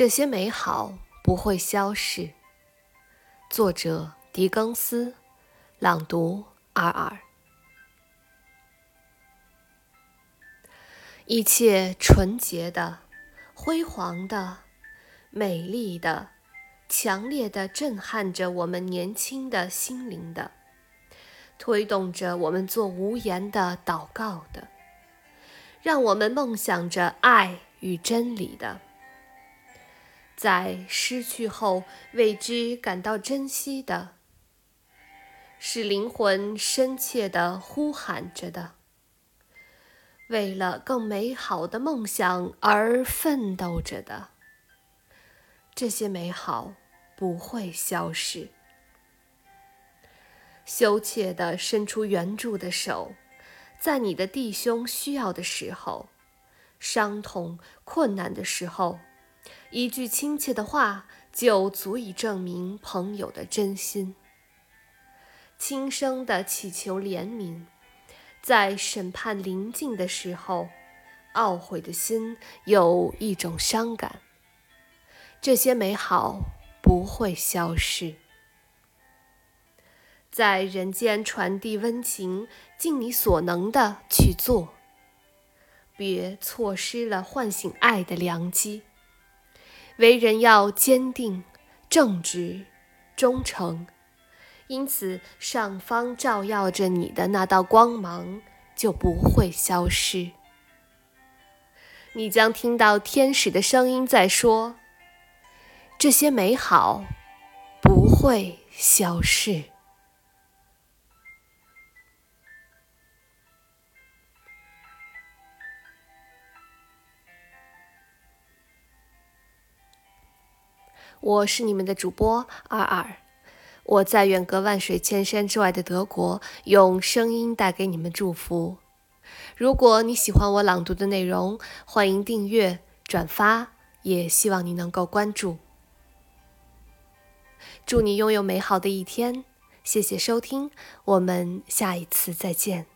这些美好不会消逝。作者：狄更斯，朗读：尔尔。一切纯洁的、辉煌的、美丽的、强烈的，震撼着我们年轻的心灵的，推动着我们做无言的祷告的，让我们梦想着爱与真理的。在失去后为之感到珍惜的，是灵魂深切的呼喊着的，为了更美好的梦想而奋斗着的。这些美好不会消失。羞怯地伸出援助的手，在你的弟兄需要的时候，伤痛、困难的时候。一句亲切的话就足以证明朋友的真心。轻声的祈求怜悯，在审判临近的时候，懊悔的心有一种伤感。这些美好不会消失。在人间传递温情，尽你所能的去做，别错失了唤醒爱的良机。为人要坚定、正直、忠诚，因此上方照耀着你的那道光芒就不会消失。你将听到天使的声音在说：“这些美好不会消逝。”我是你们的主播二二，我在远隔万水千山之外的德国，用声音带给你们祝福。如果你喜欢我朗读的内容，欢迎订阅、转发，也希望你能够关注。祝你拥有美好的一天，谢谢收听，我们下一次再见。